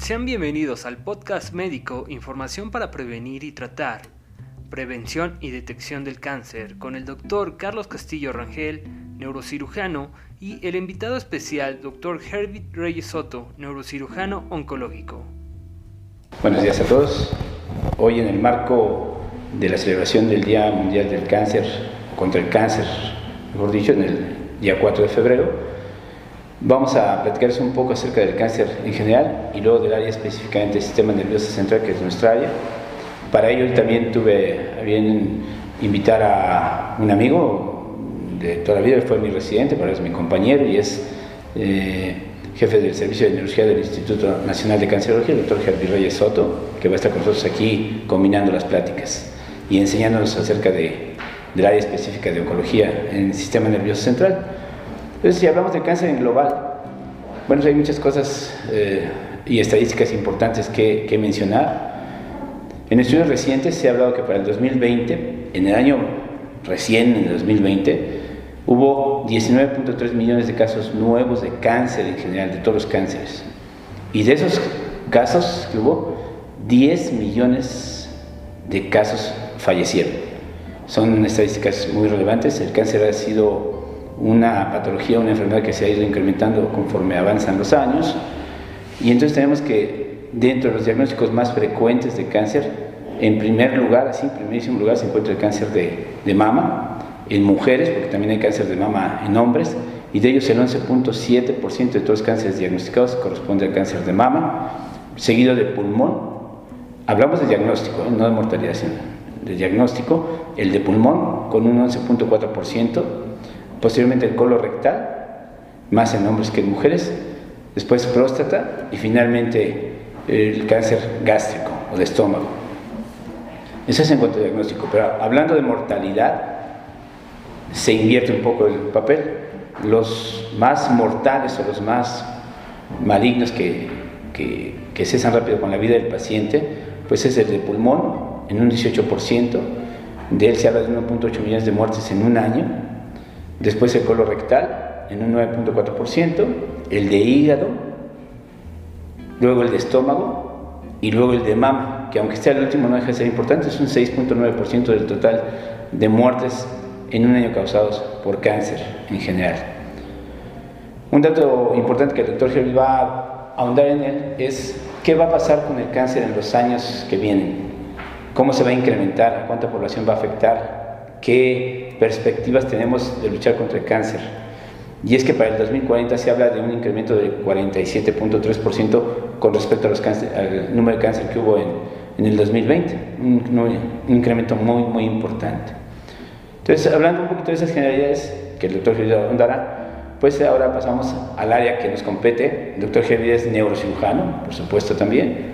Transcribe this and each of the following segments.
Sean bienvenidos al podcast médico Información para prevenir y tratar, prevención y detección del cáncer con el doctor Carlos Castillo Rangel, neurocirujano, y el invitado especial, doctor Herbert Reyes Soto, neurocirujano oncológico. Buenos días a todos. Hoy en el marco de la celebración del Día Mundial del Cáncer, contra el cáncer, mejor dicho, en el día 4 de febrero, vamos a platicarles un poco acerca del cáncer en general y luego del área específicamente del sistema nervioso central, que es nuestra área. Para ello también tuve a bien invitar a un amigo de toda la vida, fue mi residente, ahora es mi compañero y es eh, jefe del Servicio de Neurología del Instituto Nacional de Cancerología, el doctor Javier Reyes Soto, que va a estar con nosotros aquí combinando las pláticas y enseñándonos acerca de, del área específica de oncología en el sistema nervioso central. Entonces, si hablamos de cáncer en global, bueno, hay muchas cosas eh, y estadísticas importantes que, que, mencionar. En estudios recientes se ha hablado que para el 2020, en el año recién, en el 2020, hubo 19.3 millones de casos nuevos de cáncer en general, de todos los cánceres. Y de esos casos que hubo, 10 millones de casos fallecieron. Son estadísticas muy relevantes. El cáncer ha sido una patología, una enfermedad que se ha ido incrementando conforme avanzan los años. Y entonces tenemos que dentro de los diagnósticos más frecuentes de cáncer, en primer lugar, así, en primerísimo lugar, se encuentra el cáncer de, de mama en mujeres, porque también hay cáncer de mama en hombres, y de ellos el 11.7% de todos los cánceres diagnosticados corresponde al cáncer de mama, seguido de pulmón. Hablamos de diagnóstico, ¿eh? no de mortalidad, sino de diagnóstico, el de pulmón con un 11.4%, posteriormente el colorectal, más en hombres que en mujeres, después próstata y finalmente el cáncer gástrico o de estómago. Ese es en cuanto a diagnóstico, pero hablando de mortalidad, se invierte un poco el papel. Los más mortales o los más malignos que, que, que cesan rápido con la vida del paciente, pues es el de pulmón, en un 18%, de él se habla de 1.8 millones de muertes en un año, después el colorectal en un 9.4%, el de hígado, luego el de estómago y luego el de mama, que aunque sea el último no deja de ser importante, es un 6.9% del total de muertes en un año causados por cáncer en general. Un dato importante que el doctor Gervil va a ahondar en él es qué va a pasar con el cáncer en los años que vienen. Cómo se va a incrementar, cuánta población va a afectar, qué perspectivas tenemos de luchar contra el cáncer. Y es que para el 2040 se habla de un incremento del 47.3% con respecto a los cáncer, al número de cáncer que hubo en, en el 2020, un, un, incremento muy, muy importante. Entonces, hablando un poquito de esas generalidades que el doctor Gervida ahondará, pues ahora pasamos al área que nos compete. El doctor Gervida es neurocirujano, por supuesto también,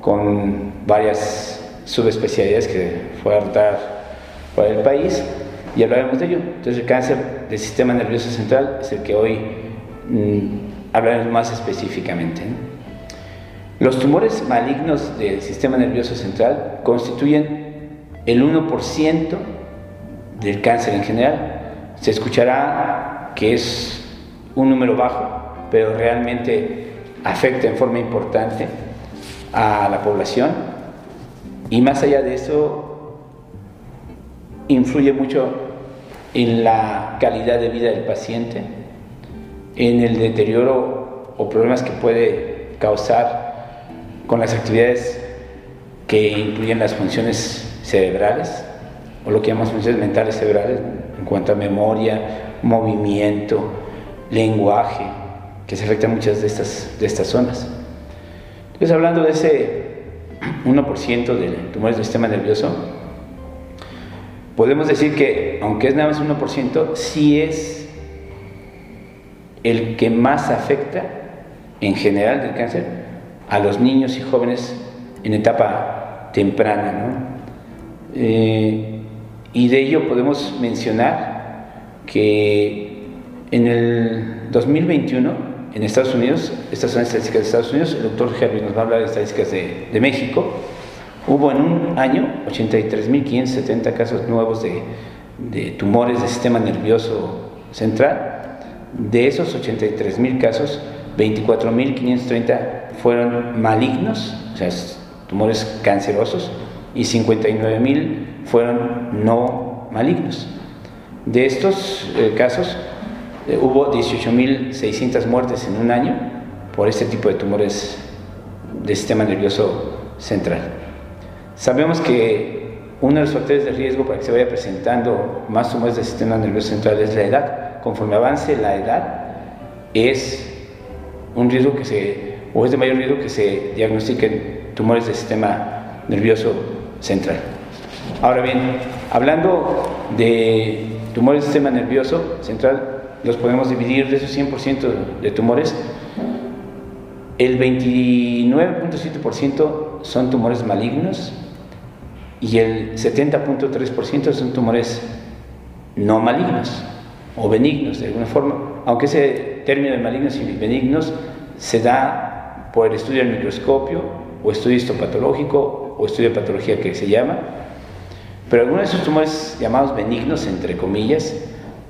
con varias subespecialidades que fue a rotar por el país y hablaremos de ello. Entonces el cáncer del sistema nervioso central es el que hoy mmm, hablaremos más específicamente. Los tumores malignos del sistema nervioso central constituyen el 1% del cáncer en general. Se escuchará que es un número bajo, pero realmente afecta en forma importante a la población y más allá de eso, influye mucho en la calidad de vida del paciente, en el deterioro o problemas que puede causar con las actividades que incluyen las funciones cerebrales, o lo que llamamos funciones mentales cerebrales, en cuanto a memoria, movimiento, lenguaje, que se afectan muchas de estas, de estas zonas. Entonces, hablando de ese 1% de tumores del sistema nervioso, podemos decir que, aunque es nada más 1%, sí es el que más afecta en general del cáncer a los niños y jóvenes en etapa temprana. ¿no? Eh, y de ello podemos mencionar que en el 2021 en Estados Unidos, estas son estadísticas de Estados Unidos, el doctor Herbie nos va a hablar de estadísticas de México, hubo en un año 83.570 casos nuevos de, tumores del sistema nervioso central. De esos 83.000 casos, 24.530 fueron malignos, o sea, tumores cancerosos, y 59.000 fueron no malignos. De estos eh, casos, eh, hubo 18.600 muertes en un año por este tipo de tumores del sistema nervioso central. Sabemos que uno de los factores de riesgo para que se vaya presentando más tumores del sistema nervioso central es la edad. Conforme avance la edad, es un riesgo que se, o es de mayor riesgo que se diagnostiquen tumores del sistema nervioso central. Ahora bien, hablando de tumores del sistema nervioso central, los podemos dividir de esos 100% de tumores, el 29.7% son tumores malignos y el 70.3% son tumores no malignos o benignos de alguna forma, aunque ese término de malignos y benignos se da por el estudio del microscopio o estudio histopatológico o estudio de patología que se llama, pero algunos de esos tumores llamados benignos, entre comillas,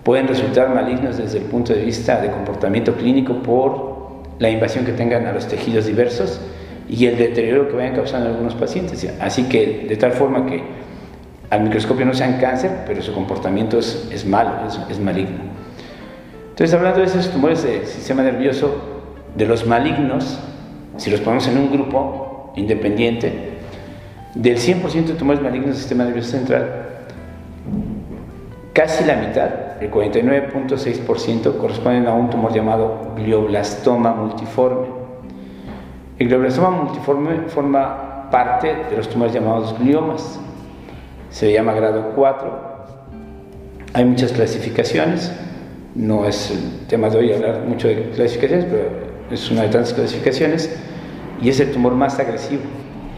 pueden resultar malignos desde el punto de vista de comportamiento clínico por la invasión que tengan a los tejidos diversos y el deterioro que vayan causando algunos pacientes. Así que de tal forma que al microscopio no sean cáncer, pero su comportamiento es, malo, es, maligno. Entonces, hablando de esos tumores del sistema nervioso, de los malignos, si los ponemos en un grupo independiente, del 100% de tumores malignos del sistema nervioso central, casi la mitad el 49.6% corresponden a un tumor llamado glioblastoma multiforme. El glioblastoma multiforme forma parte de los tumores llamados gliomas. Se llama grado 4. Hay muchas clasificaciones. No es el tema de hoy hablar mucho de clasificaciones, pero es una de tantas clasificaciones. Y es el tumor más agresivo,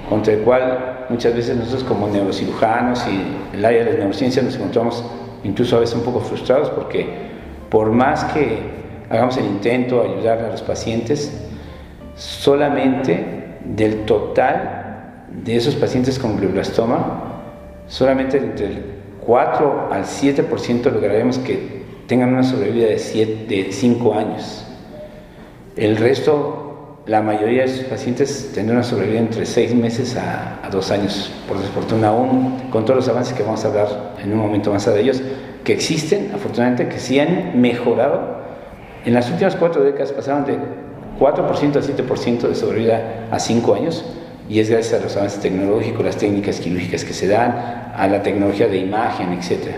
contra el cual muchas veces nosotros como neurocirujanos y el área de las neurociencias nos encontramos incluso a veces un poco frustrados porque por más que hagamos el intento de ayudar a los pacientes, solamente del total de esos pacientes con glioblastoma, solamente entre el 4 al 7% lograremos que tengan una sobrevida de 5 años. El resto, la mayoría de esos pacientes tendrán una sobrevida entre 6 meses a, a 2 años, por desfortuna aún, con todos los avances que vamos a hablar en un momento más de ellos, que existen, afortunadamente, que sí han mejorado. En las últimas cuatro décadas pasaron de 4% a 7% de sobrevida a 5 años y es gracias a los avances tecnológicos, las técnicas quirúrgicas que se dan, a la tecnología de imagen, etc.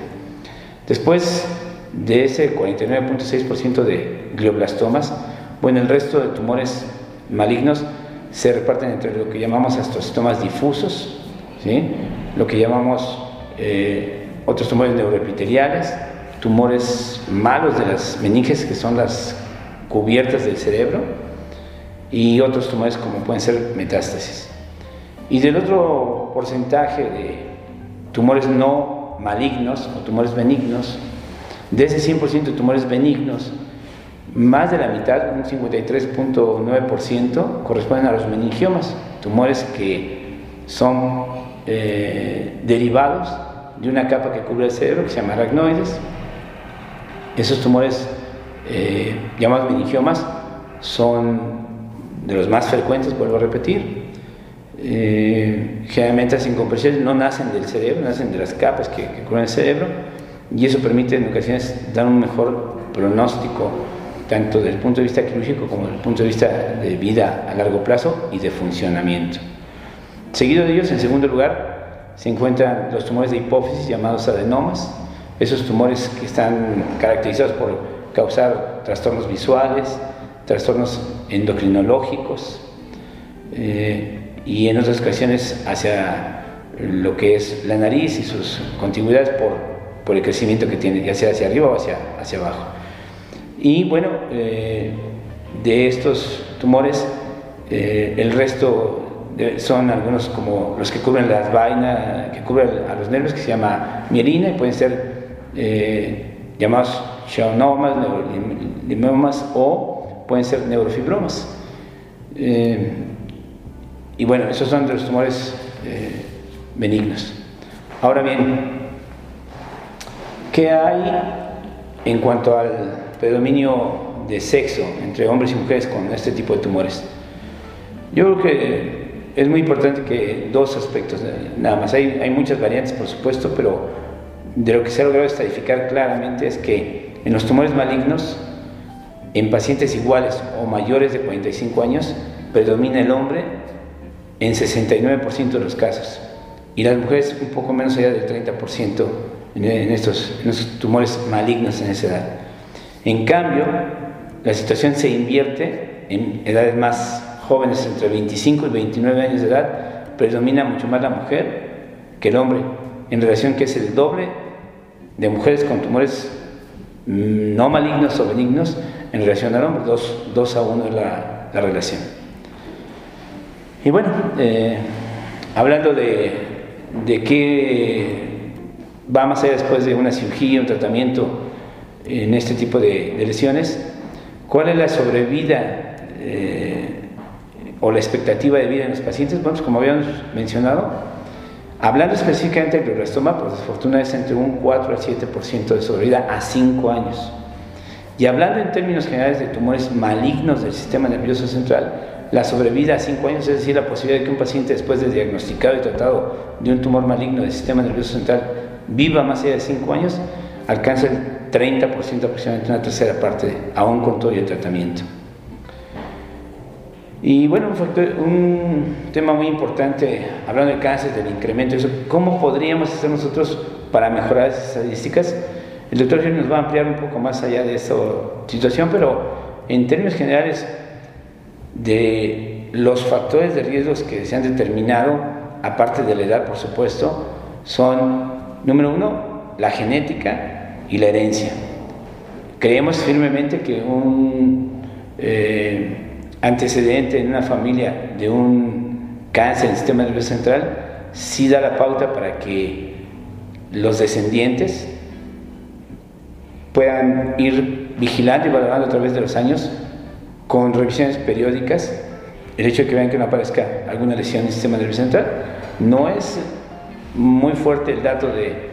Después de ese 49.6% de glioblastomas, bueno, el resto de tumores malignos se reparten entre lo que llamamos astrocitomas difusos, lo que llamamos eh, otros tumores neuroepiteliales, tumores malos de las meninges, que son las cubiertas del cerebro, y otros tumores como pueden ser metástasis. Y del otro porcentaje de tumores no malignos o tumores benignos, de ese 100% de tumores benignos, más de la mitad, un 53.9%, corresponden a los meningiomas, tumores que son eh, derivados de una capa que cubre el cerebro que se llama aracnoides. Esos tumores eh, llamados meningiomas son de los más frecuentes, vuelvo a repetir. Eh, generalmente las incompresiones no nacen del cerebro, nacen de las capas que, que, cubren el cerebro y eso permite en ocasiones dar un mejor pronóstico tanto desde el punto de vista quirúrgico como desde el punto de vista de vida a largo plazo y de funcionamiento. Seguido de ellos, en segundo lugar, se encuentran los tumores de hipófisis llamados adenomas, esos tumores que están caracterizados por causar trastornos visuales, trastornos endocrinológicos eh, y en otras ocasiones hacia lo que es la nariz y sus continuidades por, por el crecimiento que tiene, ya sea hacia arriba o hacia, hacia abajo. Y bueno, eh, de estos tumores, eh, el resto son algunos como los que cubren las vainas, que cubren a los nervios, que se llama mielina, y pueden ser eh, llamados schwannomas, neurolimomas o pueden ser neurofibromas. Eh, y bueno, esos son de los tumores eh, benignos. Ahora bien, ¿qué hay en cuanto al predominio de sexo entre hombres y mujeres con este tipo de tumores. Yo creo que es muy importante que dos aspectos, nada más, hay, hay muchas variantes por supuesto, pero de lo que se ha logrado estadificar claramente es que en los tumores malignos, en pacientes iguales o mayores de 45 años, predomina el hombre en 69% de los casos y las mujeres un poco menos allá del 30% en estos, en estos tumores malignos en esa edad. En cambio, la situación se invierte en edades más jóvenes, entre 25 y 29 años de edad, predomina mucho más la mujer que el hombre, en relación que es el doble de mujeres con tumores no malignos o benignos en relación al hombre, 2 a 1 es la, la, relación. Y bueno, eh, hablando de, de qué va más allá después de una cirugía, un tratamiento en este tipo de, lesiones, ¿cuál es la sobrevida eh, o la expectativa de vida en los pacientes? Bueno, pues como habíamos mencionado, hablando específicamente del glioblastoma, por desfortuna es entre un 4 al 7% de sobrevida a 5 años. Y hablando en términos generales de tumores malignos del sistema nervioso central, la sobrevida a 5 años, es decir, la posibilidad de que un paciente después de diagnosticado y tratado de un tumor maligno del sistema nervioso central viva más allá de 5 años, alcanza el 30% aproximadamente, una tercera parte, aún con todo el tratamiento. Y bueno, un, tema muy importante, hablando de cáncer, del incremento, eso, ¿cómo podríamos hacer nosotros para mejorar esas estadísticas? El doctor Gil nos va a ampliar un poco más allá de esta situación, pero en términos generales, de los factores de riesgos que se han determinado, aparte de la edad, por supuesto, son, número uno, la genética y la herencia. Creemos firmemente que un eh, antecedente en una familia de un cáncer en el sistema nervioso central sí da la pauta para que los descendientes puedan ir vigilando y valorando a través de los años con revisiones periódicas el hecho de que vean que no aparezca alguna lesión en el sistema nervioso central. No es muy fuerte el dato de,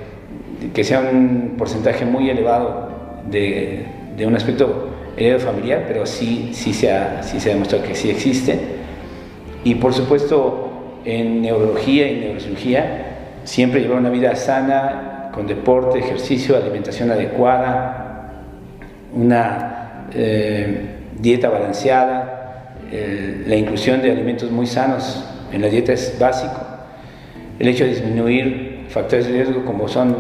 que sea un porcentaje muy elevado de, de un aspecto heredero familiar, pero sí, sí, se ha, sí se ha demostrado que sí existe. Y por supuesto, en neurología y neurocirugía, siempre llevar una vida sana, con deporte, ejercicio, alimentación adecuada, una... Eh, dieta balanceada, la inclusión de alimentos muy sanos en la dieta es básico. El hecho de disminuir factores de riesgo como son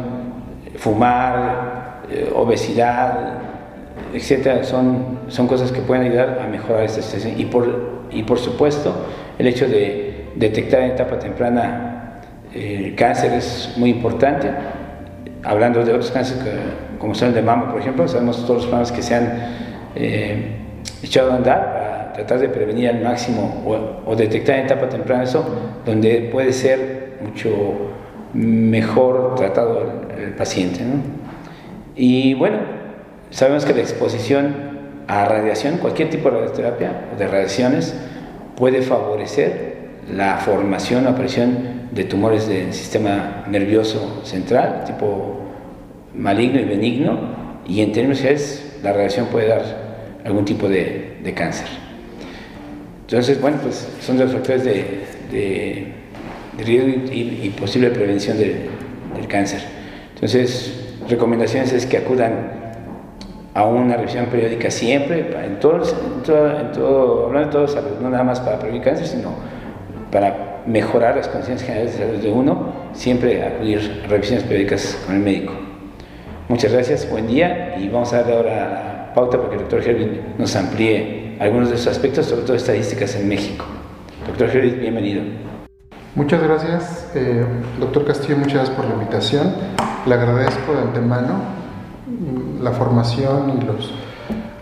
fumar, eh, obesidad, etcétera, son, son cosas que pueden ayudar a mejorar esta situación. Y por, y por supuesto, el hecho de detectar en etapa temprana el cáncer es muy importante. Hablando de otros cánceres como son el de mama, por ejemplo, sabemos todos los problemas que se han eh, echado a andar para tratar de prevenir al máximo o, detectar en etapa temprana eso, donde puede ser mucho mejor tratado el, paciente. Y bueno, sabemos que la exposición a radiación, cualquier tipo de radioterapia o de radiaciones, puede favorecer la formación o aparición de tumores del sistema nervioso central, tipo maligno y benigno, y en términos generales la radiación puede dar algún tipo de, de cáncer. Entonces, bueno, pues son los factores de, de, riesgo y, posible prevención del cáncer. Entonces, recomendaciones es que acudan a una revisión periódica siempre, en todo, en todo, hablando de todo salud, no nada más para prevenir cáncer, sino para mejorar las condiciones generales de salud de uno, siempre acudir a revisiones periódicas con el médico. Muchas gracias, buen día y vamos a darle ahora pauta para que el doctor Hervin nos amplíe algunos de esos aspectos, sobre todo estadísticas en México. Doctor Hervin, bienvenido. Muchas gracias, eh, doctor Castillo, muchas gracias por la invitación. Le agradezco de antemano mm, la formación y los,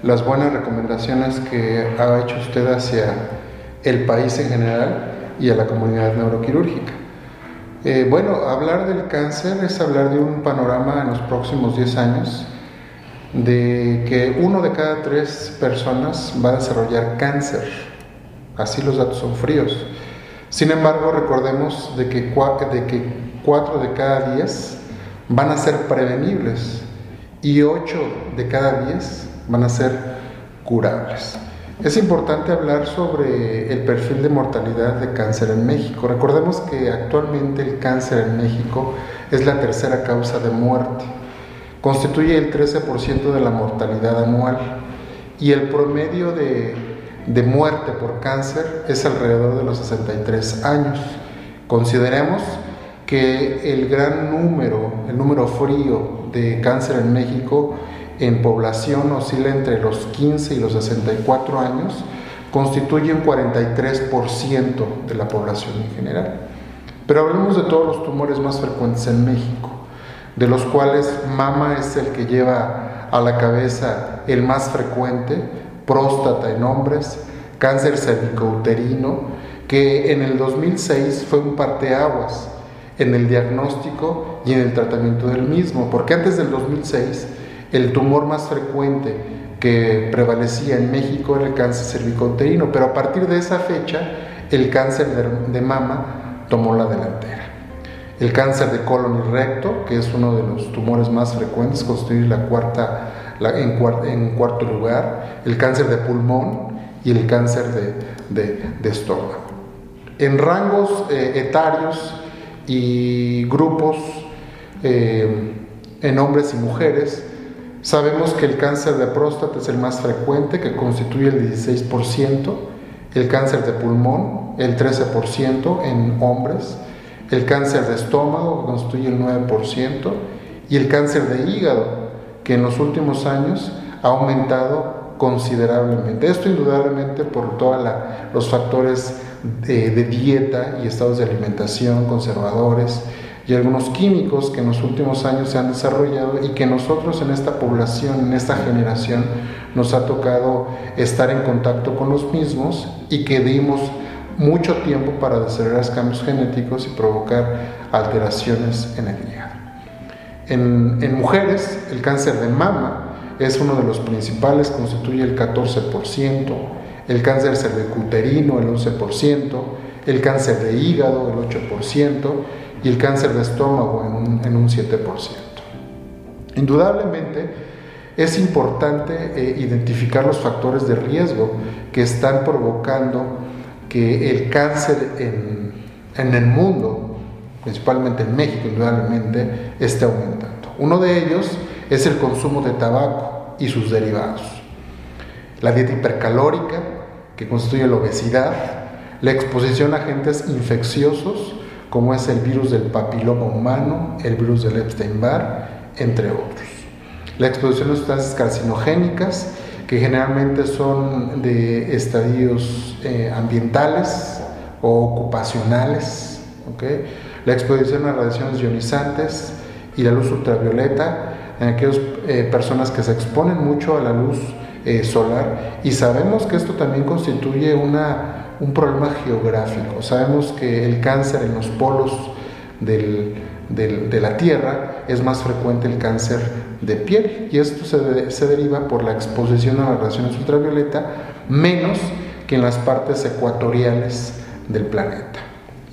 las buenas recomendaciones que ha hecho usted hacia el país en general y a la comunidad neuroquirúrgica. Eh, bueno, hablar del cáncer es hablar de un panorama en los próximos 10 años de que uno de cada tres personas va a desarrollar cáncer. Así los datos son fríos. Sin embargo, recordemos de que, de que cuatro de cada diez van a ser prevenibles y ocho de cada diez van a ser curables. Es importante hablar sobre el perfil de mortalidad de cáncer en México. Recordemos que actualmente el cáncer en México es la tercera causa de muerte. Constituye el 13% de la mortalidad anual y el promedio de, de, muerte por cáncer es alrededor de los 63 años. Consideremos que el gran número, el número frío de cáncer en México en población oscila entre los 15 y los 64 años, constituye un 43% de la población en general. Pero hablemos de todos los tumores más frecuentes en México, de los cuales mama es el que lleva a la cabeza el más frecuente, próstata en hombres, cáncer cervicouterino, que en el 2006 fue un parteaguas en el diagnóstico y en el tratamiento del mismo, porque antes del 2006 el tumor más frecuente que prevalecía en México era el cáncer cervicouterino, pero a partir de esa fecha el cáncer de, mama tomó la delantera. El cáncer de colon y recto, que es uno de los tumores más frecuentes, constituye la cuarta, en, cuarto lugar, el cáncer de pulmón y el cáncer de, estómago. En rangos eh, etarios y grupos eh, en hombres y mujeres, Sabemos que el cáncer de próstata es el más frecuente, que constituye el 16%, el cáncer de pulmón el 13% en hombres, el cáncer de estómago que constituye el 9% y el cáncer de hígado que en los últimos años ha aumentado considerablemente. Esto indudablemente por todos los factores de, de dieta y estados de alimentación conservadores, y algunos químicos que en los últimos años se han desarrollado y que nosotros en esta población, en esta generación, nos ha tocado estar en contacto con los mismos y que dimos mucho tiempo para desarrollar cambios genéticos y provocar alteraciones en el hígado. En, mujeres, el cáncer de mama es uno de los principales, constituye el 14%, el cáncer cervicuterino el 11%, el cáncer de hígado el 8%, y el cáncer de estómago en un, en un 7%. Indudablemente es importante eh, identificar los factores de riesgo que están provocando que el cáncer en, en el mundo, principalmente en México, indudablemente, esté aumentando. Uno de ellos es el consumo de tabaco y sus derivados. La dieta hipercalórica, que constituye la obesidad, la exposición a agentes infecciosos, como es el virus del papiloma humano, el virus del Epstein-Barr, entre otros. La exposición a sustancias carcinogénicas, que generalmente son de estadios eh, ambientales o ocupacionales, la exposición a radiaciones ionizantes y la luz ultravioleta en aquellas eh, personas que se exponen mucho a la luz eh, solar y sabemos que esto también constituye una un problema geográfico. Sabemos que el cáncer en los polos de la Tierra es más frecuente el cáncer de piel y esto se, deriva por la exposición a las radiaciones ultravioleta menos que en las partes ecuatoriales del planeta.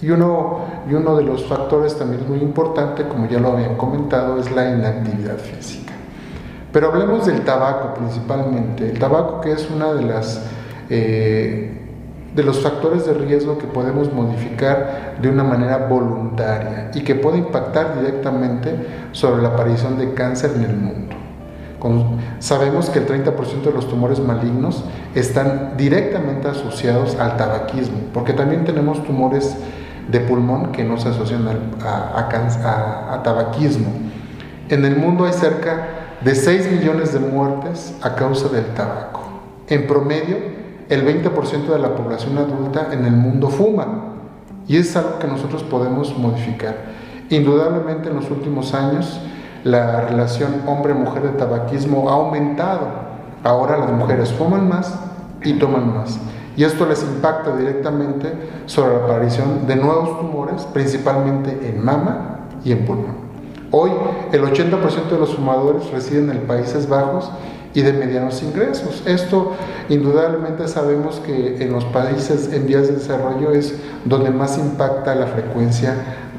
Y uno, y uno de los factores también muy importante, como ya lo habían comentado, es la inactividad física. Pero hablemos del tabaco principalmente. El tabaco que es una de las eh, de los factores de riesgo que podemos modificar de una manera voluntaria y que puede impactar directamente sobre la aparición de cáncer en el mundo. sabemos que el 30% de los tumores malignos están directamente asociados al tabaquismo, porque también tenemos tumores de pulmón que no se asocian a, a tabaquismo. En el mundo hay cerca de 6 millones de muertes a causa del tabaco. En promedio, el 20% de la población adulta en el mundo fuma y es algo que nosotros podemos modificar. Indudablemente en los últimos años la relación hombre-mujer de tabaquismo ha aumentado. Ahora las mujeres fuman más y toman más. Y esto les impacta directamente sobre la aparición de nuevos tumores, principalmente en mama y en pulmón. Hoy el 80% de los fumadores residen en Países Bajos y de medianos ingresos. Esto indudablemente sabemos que en los países en vías de desarrollo es donde más impacta la frecuencia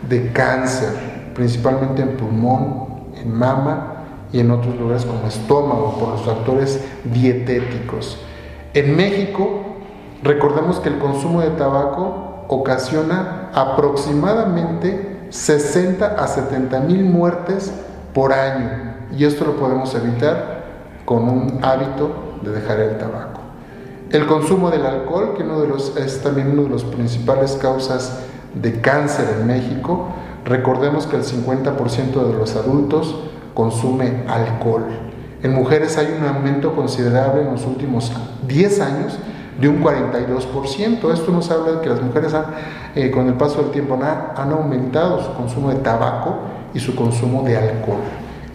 de cáncer, principalmente en pulmón, en mama y en otros lugares como estómago por los factores dietéticos. En México, recordemos que el consumo de tabaco ocasiona aproximadamente 60 a 70 mil muertes por año y esto lo podemos evitar con un hábito de dejar el tabaco. El consumo del alcohol, que uno de los, es también una de las principales causas de cáncer en México, recordemos que el 50% de los adultos consume alcohol. En mujeres hay un aumento considerable en los últimos 10 años de un 42%. Esto nos habla de que las mujeres han, eh, con el paso del tiempo han, aumentado su consumo de tabaco y su consumo de alcohol.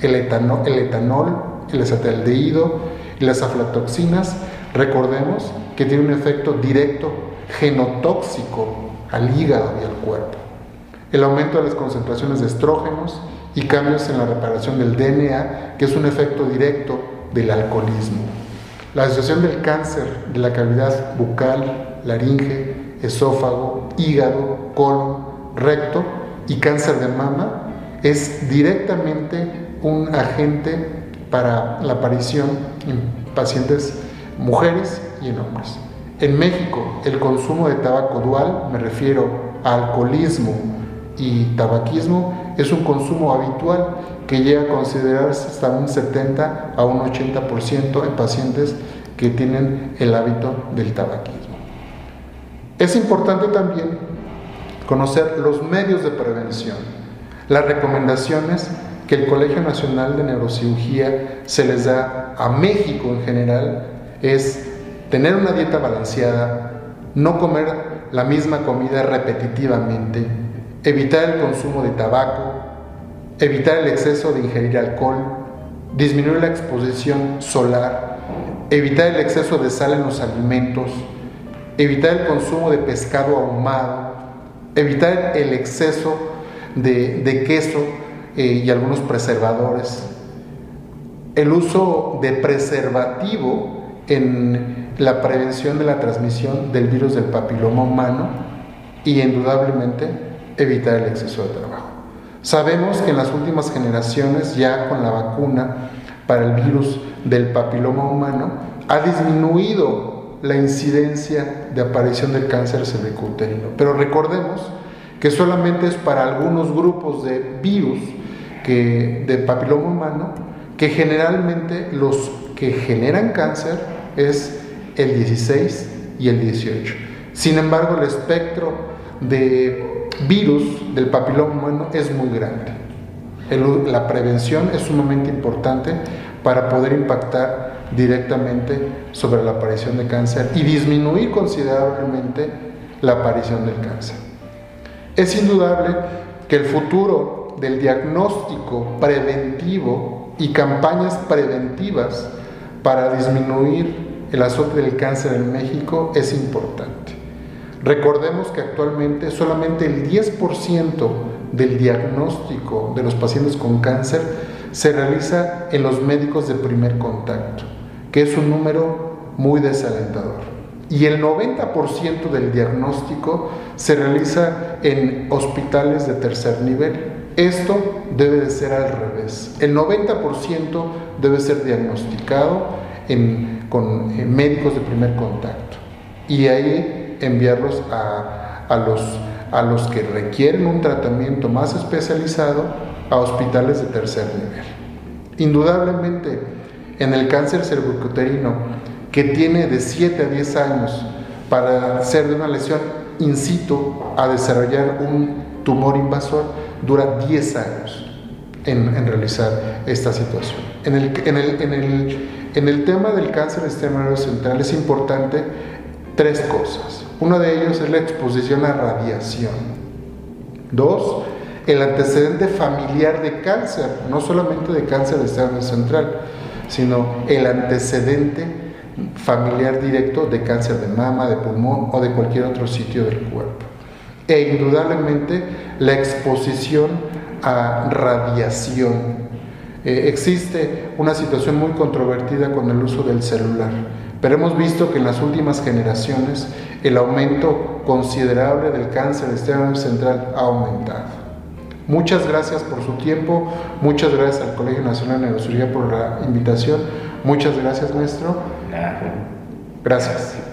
El etanol, el, etanol, el acetaldehído y las aflatoxinas, recordemos que tiene un efecto directo genotóxico al hígado y al cuerpo. El aumento de las concentraciones de estrógenos y cambios en la reparación del DNA, que es un efecto directo del alcoholismo. La asociación del cáncer de la cavidad bucal, laringe, esófago, hígado, colon, recto y cáncer de mama es directamente un agente para la aparición en pacientes mujeres y en hombres. En México, el consumo de tabaco dual, me refiero a alcoholismo y tabaquismo, es un consumo habitual que llega a considerarse hasta un 70 a un 80% en pacientes que tienen el hábito del tabaquismo. Es importante también conocer los medios de prevención, las recomendaciones que el Colegio Nacional de Neurocirugía se les da a México en general es tener una dieta balanceada, no comer la misma comida repetitivamente, evitar el consumo de tabaco, evitar el exceso de ingerir alcohol, disminuir la exposición solar, evitar el exceso de sal en los alimentos, evitar el consumo de pescado ahumado, evitar el exceso de, queso eh, y algunos preservadores, el uso de preservativo en la prevención de la transmisión del virus del papiloma humano y indudablemente evitar el exceso de trabajo. Sabemos que en las últimas generaciones, ya con la vacuna para el virus del papiloma humano, ha disminuido la incidencia de aparición del cáncer cervicouterino. Pero recordemos que solamente es para algunos grupos de virus que, de papiloma humano que generalmente los que generan cáncer es el 16 y el 18. Sin embargo, el espectro de virus del papiloma humano es muy grande. la prevención es sumamente importante para poder impactar directamente sobre la aparición de cáncer y disminuir considerablemente la aparición del cáncer. Es indudable que el futuro del diagnóstico preventivo y campañas preventivas para disminuir el azote del cáncer en México es importante. Recordemos que actualmente solamente el 10% del diagnóstico de los pacientes con cáncer se realiza en los médicos de primer contacto, que es un número muy desalentador. Y el 90% del diagnóstico se realiza en hospitales de tercer nivel. Esto debe de ser al revés. El 90% debe ser diagnosticado con médicos de primer contacto. Y ahí enviarlos a, los, a los que requieren un tratamiento más especializado a hospitales de tercer nivel. Indudablemente, en el cáncer cervicuterino, que tiene de 7 a 10 años para ser de una lesión in situ a desarrollar un tumor invasor, dura 10 años en, realizar esta situación. En el, en, el, en, el, en el tema del cáncer extremo central es importante tres cosas. Uno de ellos es la exposición a radiación. Dos, el antecedente familiar de cáncer, no solamente de cáncer de estado central, sino el antecedente familiar directo de cáncer de mama, de pulmón o de cualquier otro sitio del cuerpo. E indudablemente la exposición a radiación. Eh, existe una situación muy controvertida con el uso del celular, pero hemos visto que en las últimas generaciones el aumento considerable del cáncer externo central ha aumentado. Muchas gracias por su tiempo, muchas gracias al Colegio Nacional de Neurocirugía por la invitación, muchas gracias maestro. Gracias.